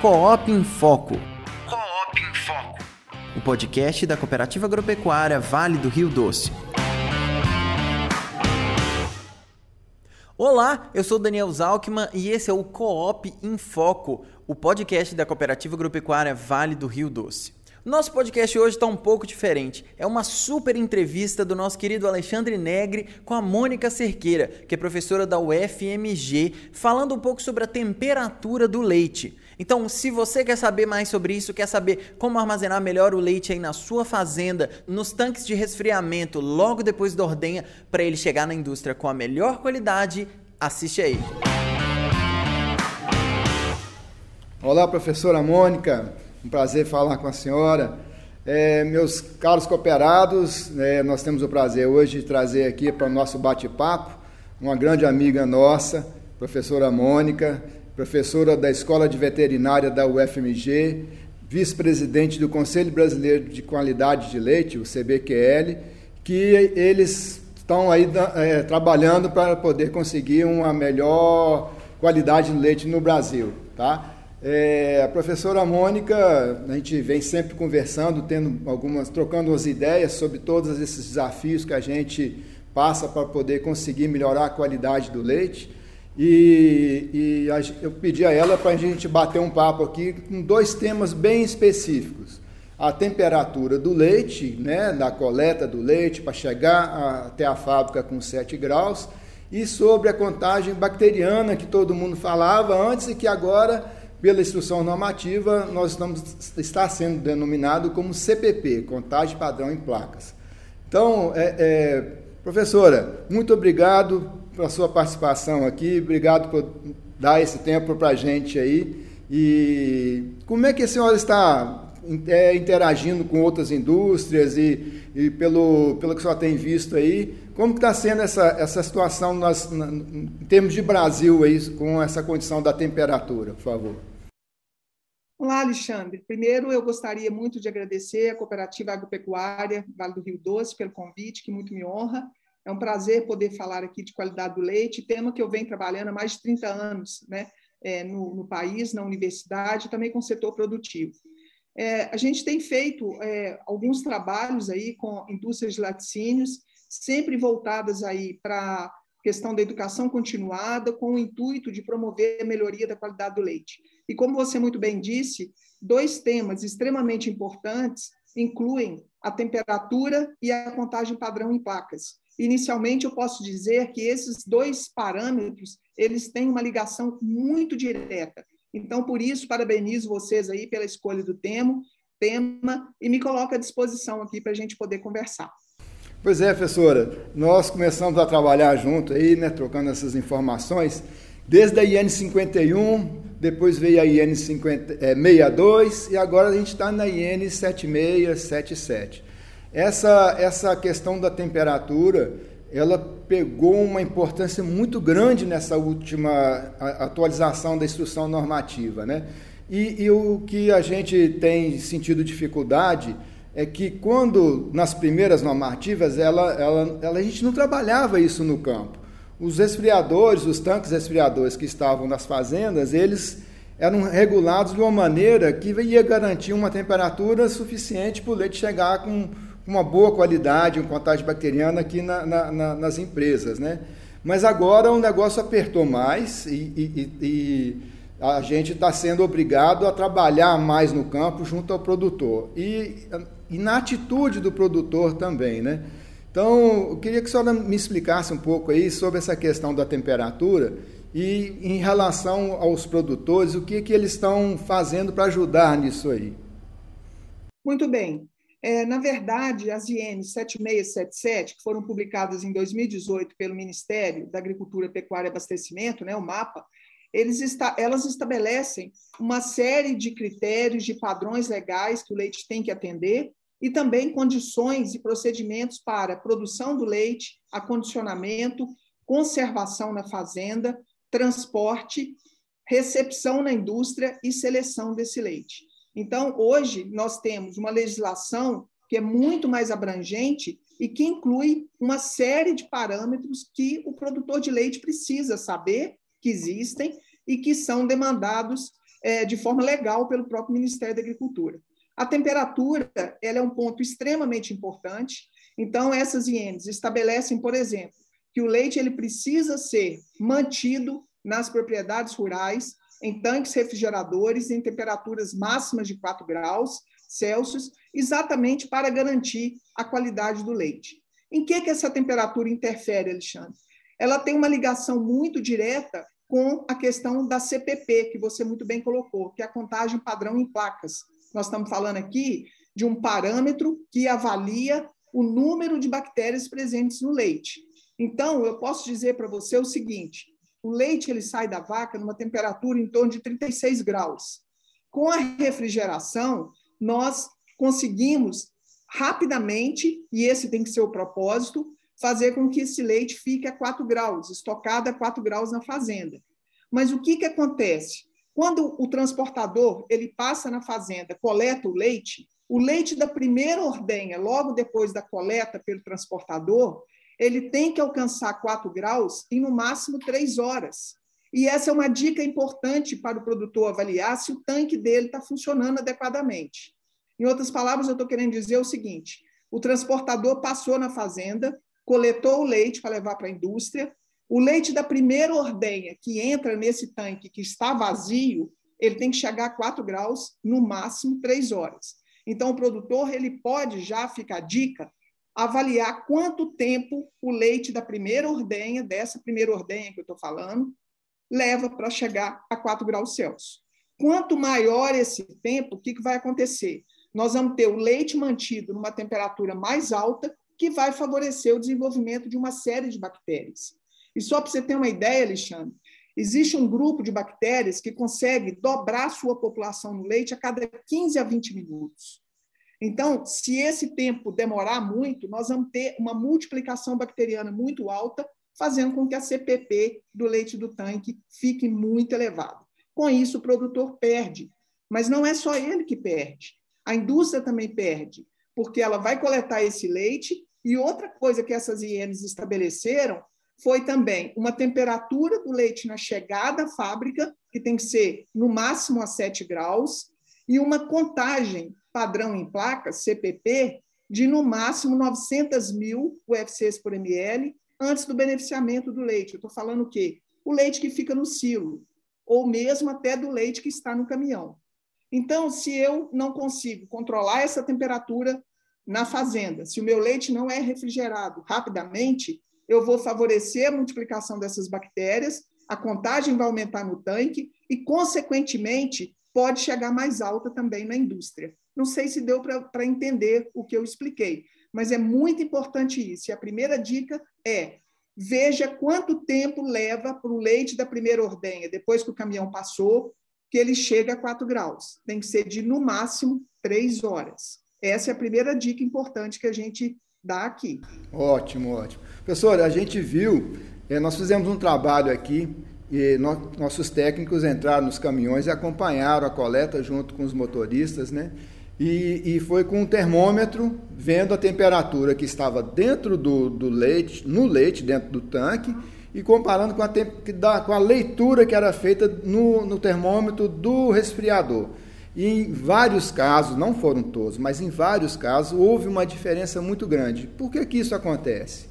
Coop em Foco. Coop em Foco. O podcast da Cooperativa Agropecuária Vale do Rio Doce. Olá, eu sou Daniel Zalkman e esse é o Coop em Foco, o podcast da Cooperativa Agropecuária Vale do Rio Doce. Nosso podcast hoje está um pouco diferente. É uma super entrevista do nosso querido Alexandre Negre com a Mônica Cerqueira, que é professora da UFMG, falando um pouco sobre a temperatura do leite. Então, se você quer saber mais sobre isso, quer saber como armazenar melhor o leite aí na sua fazenda, nos tanques de resfriamento, logo depois da ordenha, para ele chegar na indústria com a melhor qualidade, assiste aí. Olá, professora Mônica. Um prazer falar com a senhora. É, meus caros cooperados, é, nós temos o prazer hoje de trazer aqui para o nosso bate-papo uma grande amiga nossa, professora Mônica, professora da Escola de Veterinária da UFMG, vice-presidente do Conselho Brasileiro de Qualidade de Leite, o CBQL, que eles estão aí é, trabalhando para poder conseguir uma melhor qualidade de leite no Brasil, tá? É, a professora Mônica, a gente vem sempre conversando, tendo algumas, trocando umas ideias sobre todos esses desafios que a gente passa para poder conseguir melhorar a qualidade do leite. E, e a, eu pedi a ela para a gente bater um papo aqui com dois temas bem específicos. A temperatura do leite, né, da coleta do leite para chegar a, até a fábrica com 7 graus, e sobre a contagem bacteriana que todo mundo falava antes e que agora pela instrução normativa, nós estamos, está sendo denominado como CPP, Contagem Padrão em Placas. Então, é, é, professora, muito obrigado pela sua participação aqui, obrigado por dar esse tempo para a gente aí. E como é que a senhora está é, interagindo com outras indústrias e, e, pelo, pelo que a senhora tem visto aí, como está sendo essa, essa situação na, em termos de Brasil aí, com essa condição da temperatura, por favor? Olá, Alexandre. Primeiro, eu gostaria muito de agradecer à Cooperativa Agropecuária Vale do Rio Doce pelo convite, que muito me honra. É um prazer poder falar aqui de qualidade do leite, tema que eu venho trabalhando há mais de 30 anos né, é, no, no, país, na universidade, também com o setor produtivo. É, a gente tem feito é, alguns trabalhos aí com indústrias de laticínios, sempre voltadas aí para a questão da educação continuada, com o intuito de promover a melhoria da qualidade do leite. E como você muito bem disse, dois temas extremamente importantes incluem a temperatura e a contagem padrão em placas. Inicialmente, eu posso dizer que esses dois parâmetros eles têm uma ligação muito direta. Então, por isso, parabenizo vocês aí pela escolha do tema, tema e me coloco à disposição aqui para a gente poder conversar. Pois é, professora, nós começamos a trabalhar junto aí, né, trocando essas informações, desde a IN 51, depois veio a IN 50, é, 62 e agora a gente está na IN 7677. Essa, essa questão da temperatura, ela pegou uma importância muito grande nessa última atualização da instrução normativa, né? E, e o que a gente tem sentido dificuldade é que quando nas primeiras normativas ela, ela, ela, a gente não trabalhava isso no campo. Os resfriadores, os tanques resfriadores que estavam nas fazendas, eles eram regulados de uma maneira que ia garantir uma temperatura suficiente para o leite chegar com uma boa qualidade, uma contagem bacteriana aqui na, na, na, nas empresas, né? Mas agora o negócio apertou mais e, e, e a gente está sendo obrigado a trabalhar mais no campo junto ao produtor e, e na atitude do produtor também, né? Então, eu queria que a senhora me explicasse um pouco aí sobre essa questão da temperatura e em relação aos produtores, o que, que eles estão fazendo para ajudar nisso aí. Muito bem. É, na verdade, as IN 7677, que foram publicadas em 2018 pelo Ministério da Agricultura, Pecuária e Abastecimento, né, o MAPA, está, elas estabelecem uma série de critérios, de padrões legais que o leite tem que atender, e também condições e procedimentos para produção do leite, acondicionamento, conservação na fazenda, transporte, recepção na indústria e seleção desse leite. Então, hoje, nós temos uma legislação que é muito mais abrangente e que inclui uma série de parâmetros que o produtor de leite precisa saber que existem e que são demandados é, de forma legal pelo próprio Ministério da Agricultura. A temperatura ela é um ponto extremamente importante. Então, essas INs estabelecem, por exemplo, que o leite ele precisa ser mantido nas propriedades rurais, em tanques refrigeradores, em temperaturas máximas de 4 graus Celsius, exatamente para garantir a qualidade do leite. Em que, que essa temperatura interfere, Alexandre? Ela tem uma ligação muito direta com a questão da CPP, que você muito bem colocou, que é a contagem padrão em placas. Nós estamos falando aqui de um parâmetro que avalia o número de bactérias presentes no leite. Então, eu posso dizer para você o seguinte: o leite ele sai da vaca numa temperatura em torno de 36 graus. Com a refrigeração, nós conseguimos rapidamente, e esse tem que ser o propósito, fazer com que esse leite fique a 4 graus, estocado a 4 graus na fazenda. Mas o que, que acontece? Quando o transportador ele passa na fazenda, coleta o leite, o leite da primeira ordenha, logo depois da coleta pelo transportador, ele tem que alcançar 4 graus em no máximo 3 horas. E essa é uma dica importante para o produtor avaliar se o tanque dele está funcionando adequadamente. Em outras palavras, eu estou querendo dizer o seguinte: o transportador passou na fazenda, coletou o leite para levar para a indústria, o leite da primeira ordenha que entra nesse tanque que está vazio, ele tem que chegar a 4 graus, no máximo 3 horas. Então, o produtor ele pode já ficar dica avaliar quanto tempo o leite da primeira ordenha, dessa primeira ordenha que eu estou falando, leva para chegar a 4 graus Celsius. Quanto maior esse tempo, o que, que vai acontecer? Nós vamos ter o leite mantido numa temperatura mais alta, que vai favorecer o desenvolvimento de uma série de bactérias. E só para você ter uma ideia, Alexandre, existe um grupo de bactérias que consegue dobrar sua população no leite a cada 15 a 20 minutos. Então, se esse tempo demorar muito, nós vamos ter uma multiplicação bacteriana muito alta, fazendo com que a CPP do leite do tanque fique muito elevada. Com isso, o produtor perde. Mas não é só ele que perde. A indústria também perde, porque ela vai coletar esse leite. E outra coisa que essas IENs estabeleceram foi também uma temperatura do leite na chegada à fábrica, que tem que ser no máximo a 7 graus, e uma contagem padrão em placas, CPP, de no máximo 900 mil UFCs por ml antes do beneficiamento do leite. Eu estou falando o quê? O leite que fica no silo, ou mesmo até do leite que está no caminhão. Então, se eu não consigo controlar essa temperatura na fazenda, se o meu leite não é refrigerado rapidamente, eu vou favorecer a multiplicação dessas bactérias, a contagem vai aumentar no tanque e, consequentemente, pode chegar mais alta também na indústria. Não sei se deu para entender o que eu expliquei, mas é muito importante isso. E a primeira dica é: veja quanto tempo leva para o leite da primeira ordenha, depois que o caminhão passou, que ele chega a 4 graus. Tem que ser de, no máximo, 3 horas. Essa é a primeira dica importante que a gente dá aqui. Ótimo, ótimo. Professor, a gente viu, eh, nós fizemos um trabalho aqui e nossos técnicos entraram nos caminhões e acompanharam a coleta junto com os motoristas, né? E, e, foi com um termômetro vendo a temperatura que estava dentro do, do, leite, no leite, dentro do tanque, e comparando com a, com a leitura que era feita no, no termômetro do resfriador. E em vários casos, não foram todos, mas em vários casos, houve uma diferença muito grande. Por que, que isso acontece?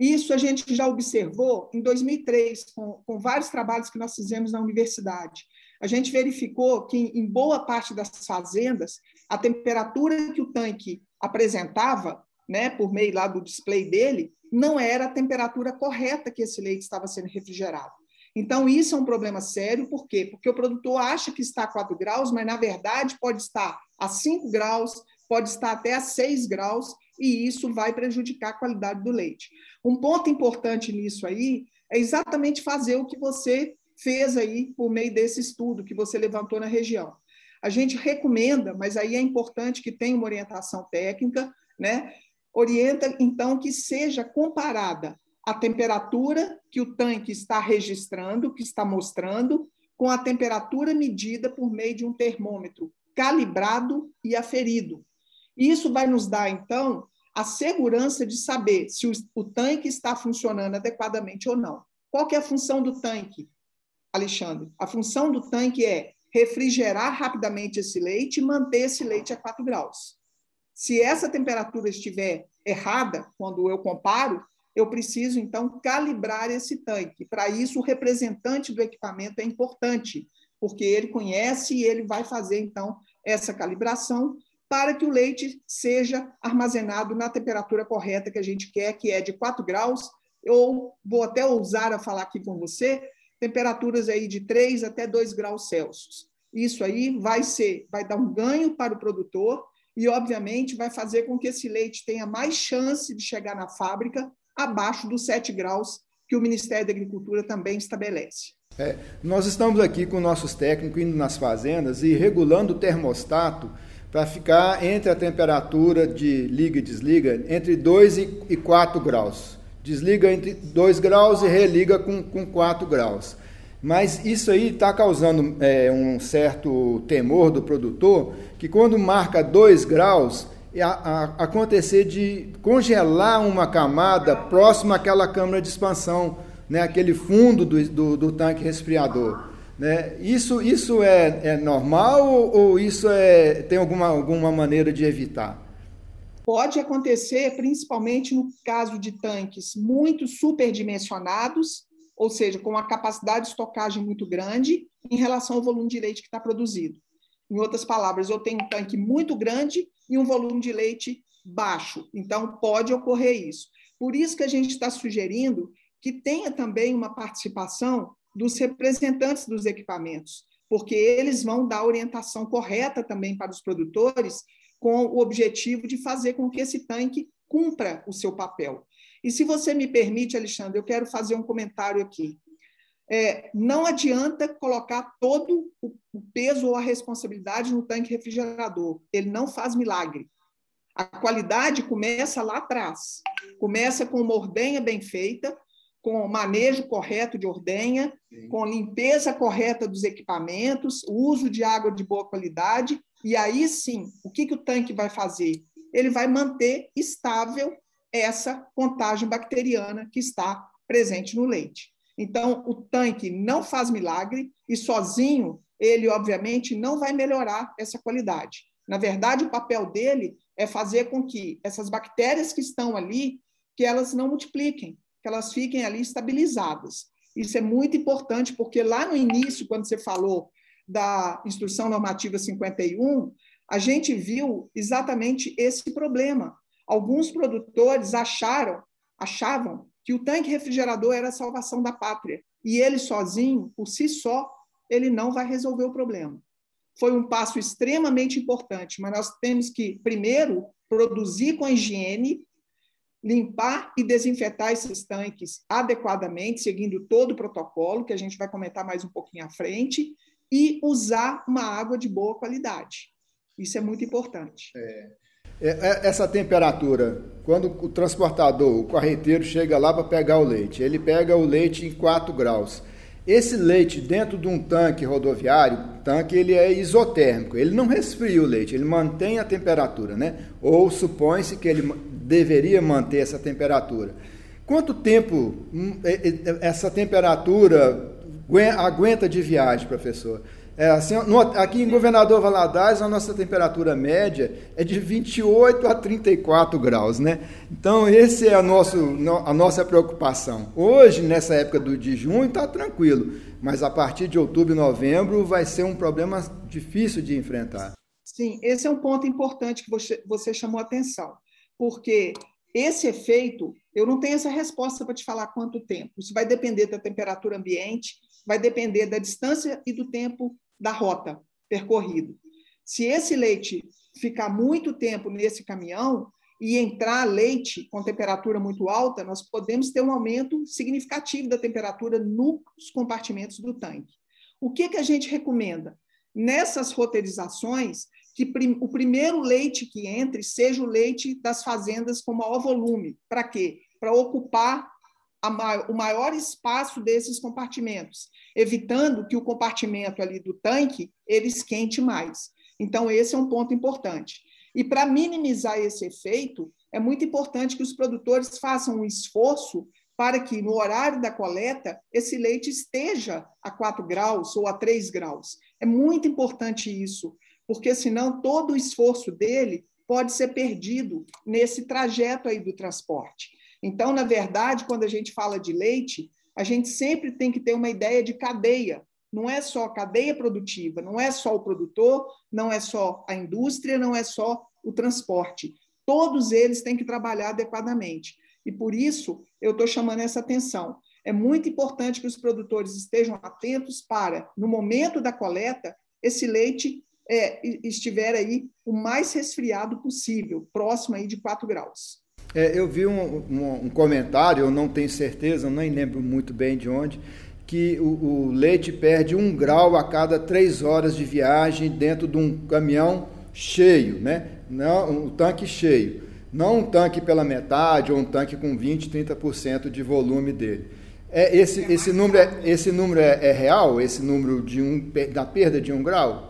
Isso a gente já observou em 2003, com, com vários trabalhos que nós fizemos na universidade. A gente verificou que, em boa parte das fazendas, a temperatura que o tanque apresentava, né, por meio lá do display dele, não era a temperatura correta que esse leite estava sendo refrigerado. Então, isso é um problema sério, por quê? Porque o produtor acha que está a 4 graus, mas na verdade pode estar a 5 graus, pode estar até a 6 graus, e isso vai prejudicar a qualidade do leite. Um ponto importante nisso aí é exatamente fazer o que você fez aí por meio desse estudo que você levantou na região. A gente recomenda, mas aí é importante que tenha uma orientação técnica, né? Orienta, então, que seja comparada a temperatura que o tanque está registrando, que está mostrando, com a temperatura medida por meio de um termômetro calibrado e aferido. Isso vai nos dar, então, a segurança de saber se o, o tanque está funcionando adequadamente ou não. Qual é a função do tanque? Alexandre, a função do tanque é refrigerar rapidamente esse leite e manter esse leite a 4 graus. Se essa temperatura estiver errada, quando eu comparo, eu preciso, então, calibrar esse tanque. Para isso, o representante do equipamento é importante, porque ele conhece e ele vai fazer, então, essa calibração para que o leite seja armazenado na temperatura correta que a gente quer, que é de 4 graus, ou vou até ousar a falar aqui com você, temperaturas aí de 3 até 2 graus Celsius. Isso aí vai ser, vai dar um ganho para o produtor e, obviamente, vai fazer com que esse leite tenha mais chance de chegar na fábrica abaixo dos 7 graus que o Ministério da Agricultura também estabelece. É, nós estamos aqui com nossos técnicos indo nas fazendas e regulando o termostato para ficar entre a temperatura de liga e desliga entre 2 e 4 graus. Desliga entre 2 graus e religa com, com 4 graus. Mas isso aí está causando é, um certo temor do produtor, que quando marca 2 graus, a, a, acontecer de congelar uma camada próxima àquela câmara de expansão, né, aquele fundo do, do, do tanque resfriador. Né? Isso, isso é, é normal ou, isso é, tem alguma, alguma maneira de evitar? Pode acontecer, principalmente no caso de tanques muito superdimensionados, ou seja, com uma capacidade de estocagem muito grande em relação ao volume de leite que está produzido. Em outras palavras, eu tenho um tanque muito grande e um volume de leite baixo. Então, pode ocorrer isso. Por isso que a gente está sugerindo que tenha também uma participação dos representantes dos equipamentos, porque eles vão dar orientação correta também para os produtores, com o objetivo de fazer com que esse tanque cumpra o seu papel. E se você me permite, Alexandre, eu quero fazer um comentário aqui. É, não adianta colocar todo o peso ou a responsabilidade no tanque refrigerador. Ele não faz milagre. A qualidade começa lá atrás. Começa com uma ordenha bem feita, com manejo correto de ordenha, Sim. com limpeza correta dos equipamentos, uso de água de boa qualidade, e aí sim, o que, que o tanque vai fazer? Ele vai manter estável essa contagem bacteriana que está presente no leite. Então, o tanque não faz milagre e sozinho ele, obviamente, não vai melhorar essa qualidade. Na verdade, o papel dele é fazer com que essas bactérias que estão ali, que elas não multipliquem, que elas fiquem ali estabilizadas. Isso é muito importante, porque lá no início, quando você falou da Instrução Normativa 51, a gente viu exatamente esse problema. Alguns produtores acharam, achavam que o tanque refrigerador era a salvação da pátria, e ele sozinho, por si só, ele não vai resolver o problema. Foi um passo extremamente importante, mas nós temos que, primeiro, produzir com higiene, limpar e desinfetar esses tanques adequadamente, seguindo todo o protocolo, que a gente vai comentar mais um pouquinho à frente, e usar uma água de boa qualidade. Isso é muito importante. É. é, é essa temperatura, quando o transportador, o carreteiro chega lá para pegar o leite, ele pega o leite em 4 graus. Esse leite dentro de um tanque rodoviário, tanque ele é isotérmico, ele não resfria o leite, ele mantém a temperatura, né? Ou supõe-se que ele deveria manter essa temperatura. Quanto tempo hum, essa temperatura aguenta de viagem, professor? É, assim, no, aqui em Governador Valadares, a nossa temperatura média é de 28 a 34 graus, né? Então, esse é a, nosso, a nossa preocupação. Hoje, nessa época do, de junho, está tranquilo, mas a partir de outubro e novembro vai ser um problema difícil de enfrentar. Sim, esse é um ponto importante que você, você chamou a atenção porque esse efeito, eu não tenho essa resposta para te falar quanto tempo. Isso vai depender da temperatura ambiente, vai depender da distância e do tempo da rota percorrido. Se esse leite ficar muito tempo nesse caminhão e entrar leite com temperatura muito alta, nós podemos ter um aumento significativo da temperatura nos compartimentos do tanque. O que, que a gente recomenda? Nessas roteirizações, que prim, o primeiro leite que entre seja o leite das fazendas com maior volume. Para quê? Para ocupar o maior espaço desses compartimentos, evitando que o compartimento ali do tanque ele esquente mais. Então, esse é um ponto importante. E para minimizar esse efeito, é muito importante que os produtores façam um esforço para que no horário da coleta esse leite esteja a 4 graus ou a 3 graus. É muito importante isso, porque senão todo o esforço dele pode ser perdido nesse trajeto aí do transporte. Então, na verdade, quando a gente fala de leite, a gente sempre tem que ter uma ideia de cadeia. Não é só cadeia produtiva, não é só o produtor, não é só a indústria, não é só o transporte. Todos eles têm que trabalhar adequadamente. E por isso eu estou chamando essa atenção. É muito importante que os produtores estejam atentos para, no momento da coleta, esse leite é, estiver aí o mais resfriado possível, próximo aí de 4 graus. É, eu vi um, um, um, comentário, eu não tenho certeza, nem lembro muito bem de onde, que o, o, leite perde um grau a cada três horas de viagem dentro de um caminhão cheio, né? Não, um tanque cheio. Não um tanque pela metade ou um tanque com 20, 30% de volume dele. É, esse, esse número, é, esse número é, é real? Esse número de um, da perda de um grau?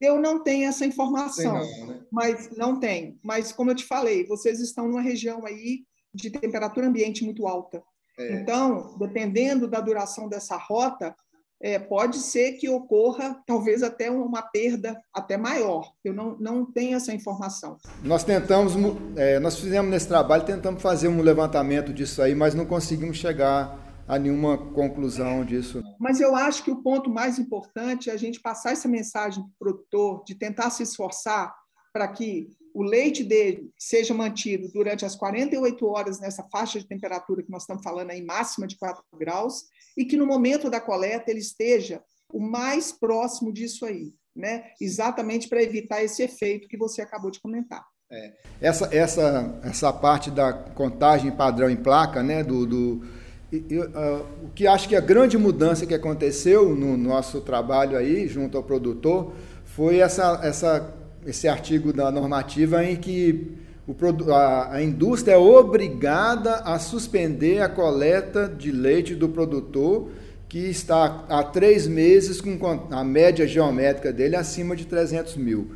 Eu não tenho essa informação, não, né? mas não tem. Mas como eu te falei, vocês estão numa região aí de temperatura ambiente muito alta. É. Então, dependendo da duração dessa rota, é, pode ser que ocorra talvez até uma perda até maior. Eu não, não tenho essa informação. Nós tentamos, é, nós fizemos nesse trabalho, tentamos fazer um levantamento disso aí, mas não conseguimos chegar a nenhuma conclusão disso. Mas eu acho que o ponto mais importante é a gente passar essa mensagem para o produtor, de tentar se esforçar para que o leite dele seja mantido durante as 48 horas nessa faixa de temperatura que nós estamos falando aí, máxima de 4 graus, e que no momento da coleta ele esteja o mais próximo disso aí, né? exatamente para evitar esse efeito que você acabou de comentar. É. Essa, essa, essa parte da contagem padrão em placa, né, do, do eu, uh, o que acho que a grande mudança que aconteceu no nosso trabalho aí, junto ao produtor, foi essa, essa, esse artigo da normativa em que o, a, a indústria é obrigada a suspender a coleta de leite do produtor que está há três meses com a média geométrica dele acima de 300 mil.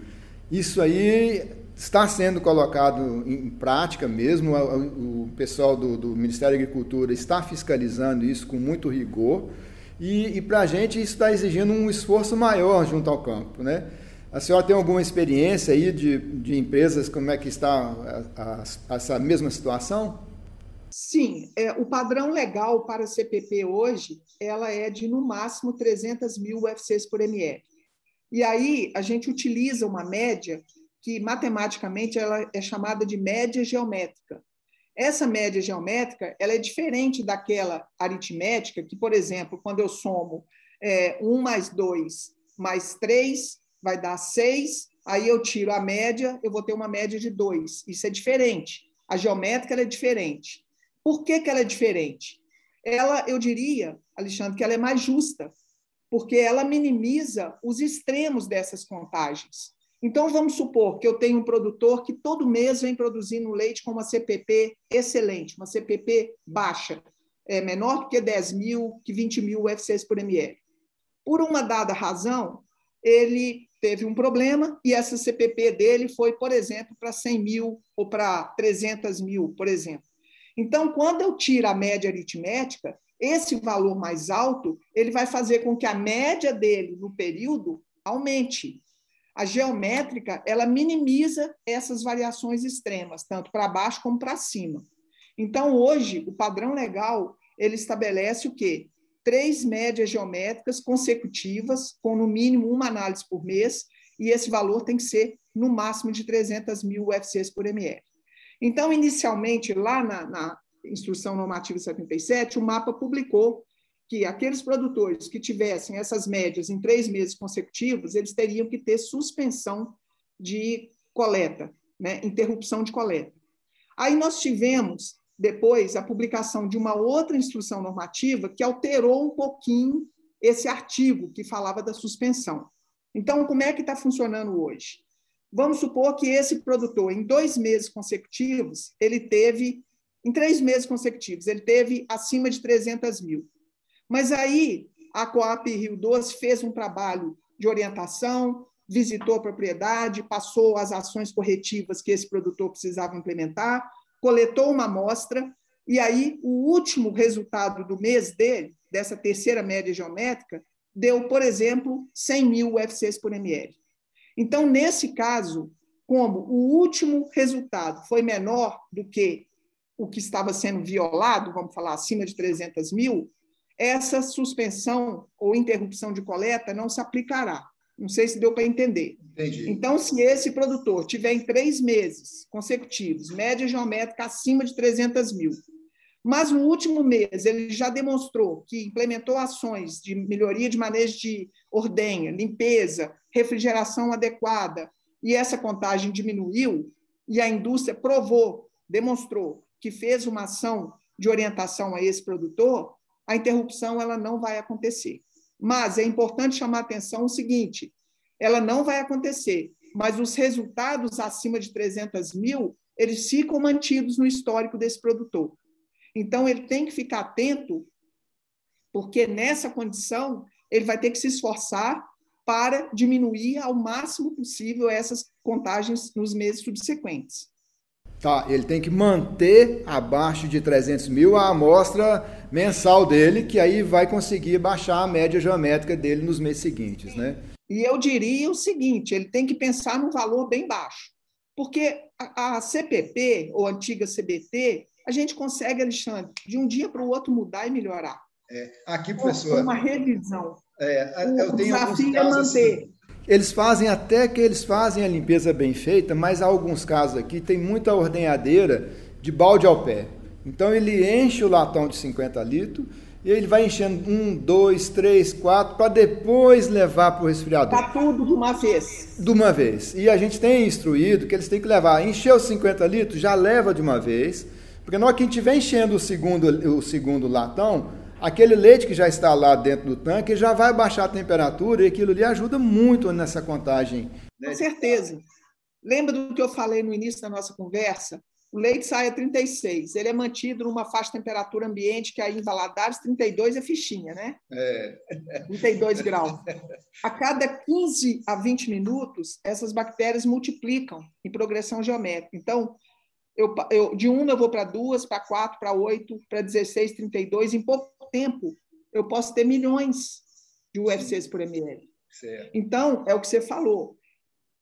Isso aí está sendo colocado em prática mesmo, o pessoal do, do, Ministério da Agricultura está fiscalizando isso com muito rigor, e, e para a gente isso está exigindo um esforço maior junto ao campo. Né? A senhora tem alguma experiência aí de, de empresas, como é que está a, a, essa mesma situação? Sim, é, o padrão legal para a CPP hoje, ela é de no máximo 300 mil UFCs por ml. E aí a gente utiliza uma média que matematicamente ela é chamada de média geométrica. Essa média geométrica ela é diferente daquela aritmética, que, por exemplo, quando eu somo é, 1 mais 2 mais 3, vai dar 6, aí eu tiro a média, eu vou ter uma média de 2. Isso é diferente. A geométrica é diferente. Por que, que ela é diferente? Ela, eu diria, Alexandre, que ela é mais justa, porque ela minimiza os extremos dessas contagens. Então, vamos supor que eu tenho um produtor que todo mês vem produzindo leite com uma CPP excelente, uma CPP baixa, é menor do que 10 mil, que 20 mil UFCs por ml. Por uma dada razão, ele teve um problema e essa CPP dele foi, por exemplo, para 100 mil ou para 300 mil, por exemplo. Então, quando eu tiro a média aritmética, esse valor mais alto ele vai fazer com que a média dele no período aumente. A geométrica, ela minimiza essas variações extremas, tanto para baixo como para cima. Então, hoje, o padrão legal, ele estabelece o quê? Três médias geométricas consecutivas, com no mínimo uma análise por mês, e esse valor tem que ser no máximo de 300 mil UFCs por ml. Então, inicialmente, lá na, na Instrução Normativa 77, o mapa publicou que aqueles produtores que tivessem essas médias em três meses consecutivos, eles teriam que ter suspensão de coleta, né? interrupção de coleta. Aí nós tivemos, depois, a publicação de uma outra instrução normativa que alterou um pouquinho esse artigo que falava da suspensão. Então, como é que está funcionando hoje? Vamos supor que esse produtor, em dois meses consecutivos, ele teve, em três meses consecutivos, ele teve acima de 300 mil. Mas aí a Coap Rio Doce fez um trabalho de orientação, visitou a propriedade, passou as ações corretivas que esse produtor precisava implementar, coletou uma amostra E aí, o último resultado do mês dele, dessa terceira média geométrica, deu, por exemplo, 100 mil UFCs por ml. Então, nesse caso, como o último resultado foi menor do que o que estava sendo violado, vamos falar acima de 300 mil, essa suspensão ou interrupção de coleta não se aplicará. Não sei se deu para entender. Entendi. Então, se esse produtor tiver em três meses consecutivos, média geométrica acima de 300 mil, mas no último mês ele já demonstrou que implementou ações de melhoria de manejo de ordenha, limpeza, refrigeração adequada, e essa contagem diminuiu, e a indústria provou, demonstrou que fez uma ação de orientação a esse produtor, a interrupção ela não vai acontecer. Mas é importante chamar a atenção o seguinte: ela não vai acontecer, mas os resultados acima de 300 mil, eles ficam mantidos no histórico desse produtor. Então, ele tem que ficar atento, porque nessa condição, ele vai ter que se esforçar para diminuir ao máximo possível essas contagens nos meses subsequentes. Tá, ele tem que manter abaixo de 300 mil a amostra mensal dele, que aí vai conseguir baixar a média geométrica dele nos meses seguintes, né? E eu diria o seguinte, ele tem que pensar num valor bem baixo, porque a, a CPP, ou antiga CBT, a gente consegue, Alexandre, de um dia para o outro mudar e melhorar. É, aqui, professor... Uma revisão. É, eu o tenho desafio é manter. Assim, eles fazem até que eles fazem a limpeza bem feita, mas há alguns casos aqui tem muita ordenhadeira de balde ao pé. Então ele enche o latão de 50 litros e ele vai enchendo um, dois, três, quatro, para depois levar para o resfriador. Está tudo de uma vez. De uma vez. E a gente tem instruído que eles têm que levar, encher os 50 litros, já leva de uma vez, porque na hora que a gente estiver enchendo o segundo, o segundo latão, aquele leite que já está lá dentro do tanque já vai baixar a temperatura e aquilo ali ajuda muito nessa contagem. Né? Com certeza. Lembra do que eu falei no início da nossa conversa? O leite sai a 36, ele é mantido numa faixa de temperatura ambiente que aí em Valadares 32 é fichinha, né? É. 32 graus. A cada 15 a 20 minutos, essas bactérias multiplicam em progressão geométrica. Então, eu, eu de uma eu vou para duas, para quatro, para oito, para 16, 32. Em pouco tempo, eu posso ter milhões de UFCs por ml. Certo. Então, é o que você falou.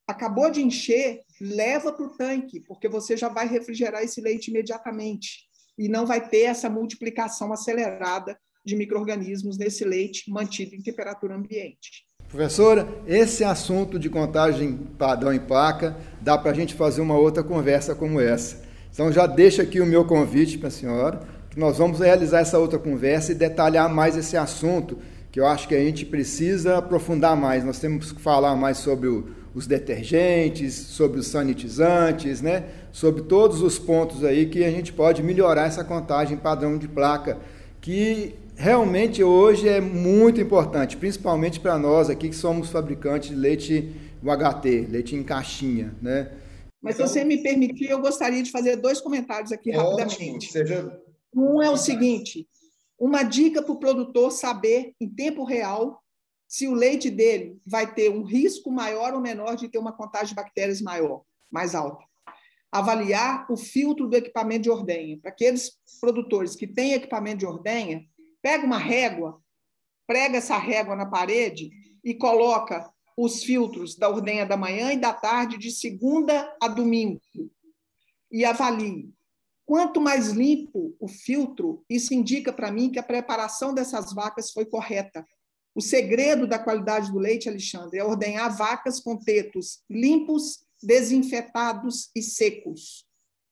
Acabou de encher, leva para o tanque, porque você já vai refrigerar esse leite imediatamente. E não vai ter essa multiplicação acelerada de micro-organismos nesse leite mantido em temperatura ambiente. Professora, esse assunto de contagem padrão em placa dá para a gente fazer uma outra conversa como essa. Então já deixo aqui o meu convite para a senhora nós vamos realizar essa outra conversa e detalhar mais esse assunto, que eu acho que a gente precisa aprofundar mais. Nós temos que falar mais sobre o, os detergentes, sobre os sanitizantes, né? sobre todos os pontos aí que a gente pode melhorar essa contagem padrão de placa, que realmente hoje é muito importante, principalmente para nós aqui que somos fabricantes de leite UHT, leite em caixinha, né? Mas então, se você me permitir, eu gostaria de fazer dois comentários aqui ótimo, rapidamente. Seja um é o seguinte: uma dica para o produtor saber em tempo real se o leite dele vai ter um risco maior ou menor de ter uma contagem de bactérias maior, mais alta. Avaliar o filtro do equipamento de ordenha. Para aqueles produtores que têm equipamento de ordenha, pega uma régua, prega essa régua na parede e coloca os filtros da ordenha da manhã e da tarde, de segunda a domingo, e avalie Quanto mais limpo o filtro, isso indica para mim que a preparação dessas vacas foi correta. O segredo da qualidade do leite, Alexandre, é ordenhar vacas com tetos limpos, desinfetados e secos.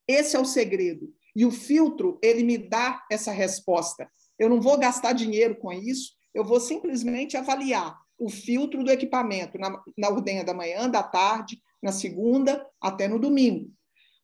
Esse é o segredo. E o filtro, ele me dá essa resposta. Eu não vou gastar dinheiro com isso, eu vou simplesmente avaliar o filtro do equipamento na, na ordenha da manhã, da tarde, na segunda, até no domingo.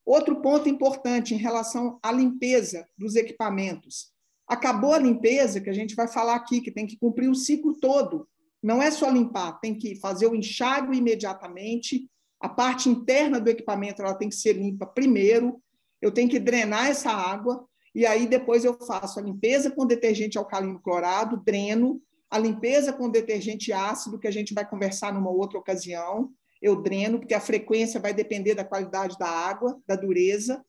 Outro ponto importante em relação à limpeza dos equipamentos. Acabou a limpeza, que a gente vai falar aqui, que tem que cumprir o ciclo todo. Não é só limpar, tem que fazer o enxágue imediatamente. A parte interna do equipamento ela tem que ser limpa primeiro. Eu tenho que drenar essa água e aí depois eu faço a limpeza com detergente alcalino clorado, dreno, a limpeza com detergente ácido, que a gente vai conversar numa outra ocasião, eu dreno, porque a frequência vai depender da qualidade da água, da dureza.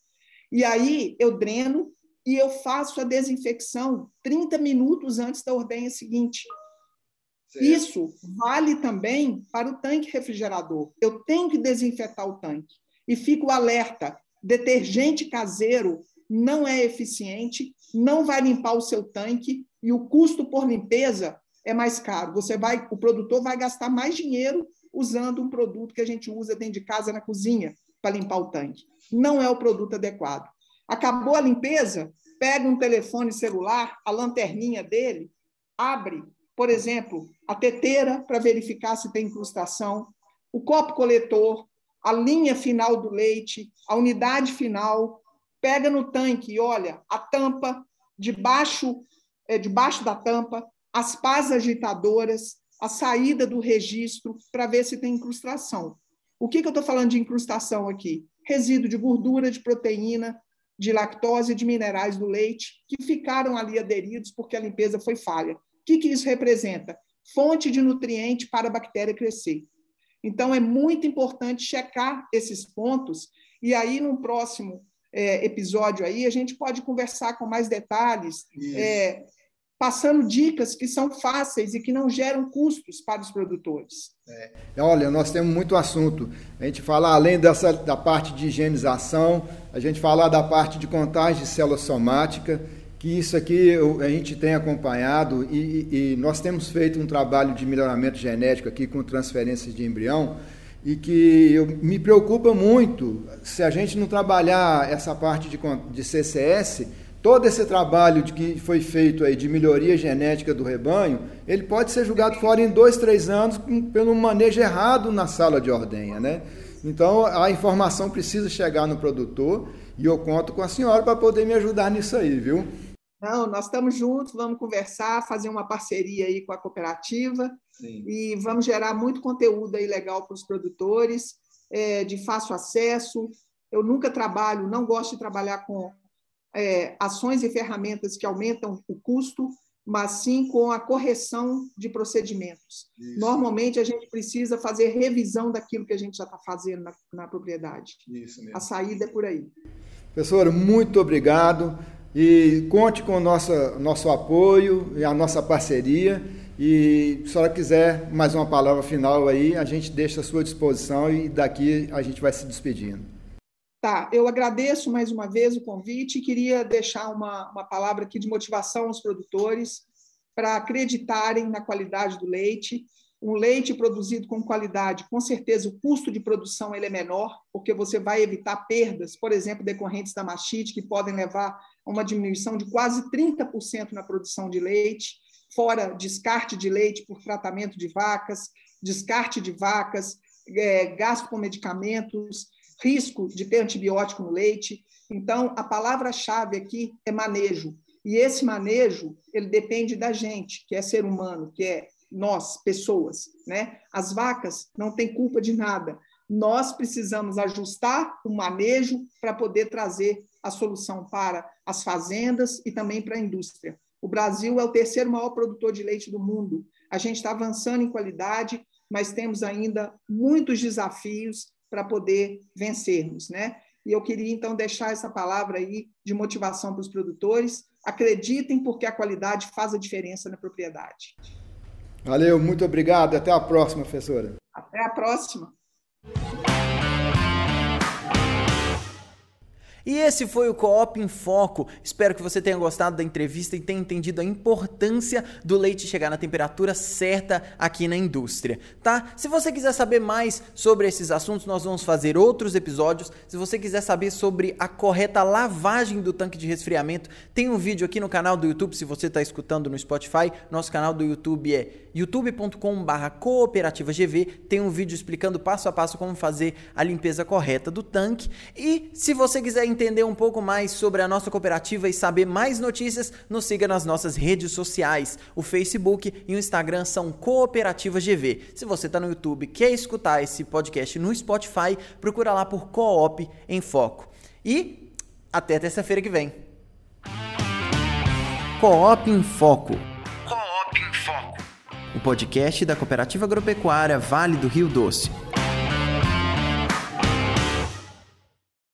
E aí eu dreno e eu faço a desinfecção 30 minutos antes da ordenha seguinte. Certo. Isso vale também para o tanque refrigerador. Eu tenho que desinfetar o tanque. E fico alerta: detergente caseiro não é eficiente, não vai limpar o seu tanque e o custo por limpeza é mais caro. Você vai, o produtor vai gastar mais dinheiro usando um produto que a gente usa dentro de casa na cozinha para limpar o tanque. Não é o produto adequado. Acabou a limpeza, pega um telefone celular, a lanterninha dele, abre, por exemplo, a teteira para verificar se tem incrustação, o copo coletor, a linha final do leite, a unidade final, pega no tanque e olha a tampa, debaixo, é, debaixo da tampa, as pás agitadoras, a saída do registro para ver se tem incrustação. O que, que eu estou falando de incrustação aqui? Resíduo de gordura, de proteína, de lactose e de minerais do leite que ficaram ali aderidos porque a limpeza foi falha. O que, que isso representa? Fonte de nutriente para a bactéria crescer. Então, é muito importante checar esses pontos, e aí, no próximo é, episódio aí, a gente pode conversar com mais detalhes, é, passando dicas que são fáceis e que não geram custos para os produtores. É. Olha, nós temos muito assunto. A gente fala além dessa da parte de higienização, a gente fala da parte de contagem de célula somática, que isso aqui a gente tem acompanhado e, e nós temos feito um trabalho de melhoramento genético aqui com transferências de embrião e que eu, me preocupa muito se a gente não trabalhar essa parte de, de CCS todo esse trabalho de que foi feito aí de melhoria genética do rebanho, ele pode ser julgado fora em dois, três anos pelo manejo errado na sala de ordenha, né? Então a informação precisa chegar no produtor e eu conto com a senhora para poder me ajudar nisso aí, viu? Não, nós estamos juntos, vamos conversar, fazer uma parceria aí com a cooperativa Sim. e vamos gerar muito conteúdo aí legal para os produtores, é, de fácil acesso. Eu nunca trabalho, não gosto de trabalhar com é, ações e ferramentas que aumentam o custo, mas sim com a correção de procedimentos. Isso. Normalmente, a gente precisa fazer revisão daquilo que a gente já está fazendo na, na propriedade. A saída é por aí. Professor, muito obrigado e conte com o nosso, nosso apoio e a nossa parceria. E se a senhora quiser mais uma palavra final aí, a gente deixa à sua disposição e daqui a gente vai se despedindo. Tá, eu agradeço mais uma vez o convite e queria deixar uma, uma palavra aqui de motivação aos produtores para acreditarem na qualidade do leite. Um leite produzido com qualidade, com certeza o custo de produção ele é menor, porque você vai evitar perdas, por exemplo, decorrentes da mastite, que podem levar a uma diminuição de quase 30% na produção de leite, fora descarte de leite por tratamento de vacas, descarte de vacas, é, gasto com medicamentos, risco de ter antibiótico no leite. Então, a palavra-chave aqui é manejo. E esse manejo, ele depende da gente, que é ser humano, que é nós, pessoas, né? As vacas não têm culpa de nada. Nós precisamos ajustar o manejo para poder trazer a solução para as fazendas e também para a indústria. O Brasil é o terceiro maior produtor de leite do mundo. A gente está avançando em qualidade, mas temos ainda muitos desafios para poder vencermos, né? E eu queria então deixar essa palavra aí de motivação para os produtores. Acreditem, porque a qualidade faz a diferença na propriedade. Valeu, muito obrigado. Até a próxima, professora. Até a próxima. E esse foi o Coop em Foco. Espero que você tenha gostado da entrevista e tenha entendido a importância do leite chegar na temperatura certa aqui na indústria, tá? Se você quiser saber mais sobre esses assuntos, nós vamos fazer outros episódios. Se você quiser saber sobre a correta lavagem do tanque de resfriamento, tem um vídeo aqui no canal do YouTube. Se você está escutando no Spotify, nosso canal do YouTube é youtube.com/cooperativagv. Tem um vídeo explicando passo a passo como fazer a limpeza correta do tanque. E se você quiser entender um pouco mais sobre a nossa cooperativa e saber mais notícias, nos siga nas nossas redes sociais. O Facebook e o Instagram são Cooperativa GV. Se você está no YouTube quer escutar esse podcast no Spotify, procura lá por Coop em Foco. E até terça-feira que vem. Coop em Foco. O podcast da Cooperativa Agropecuária Vale do Rio Doce.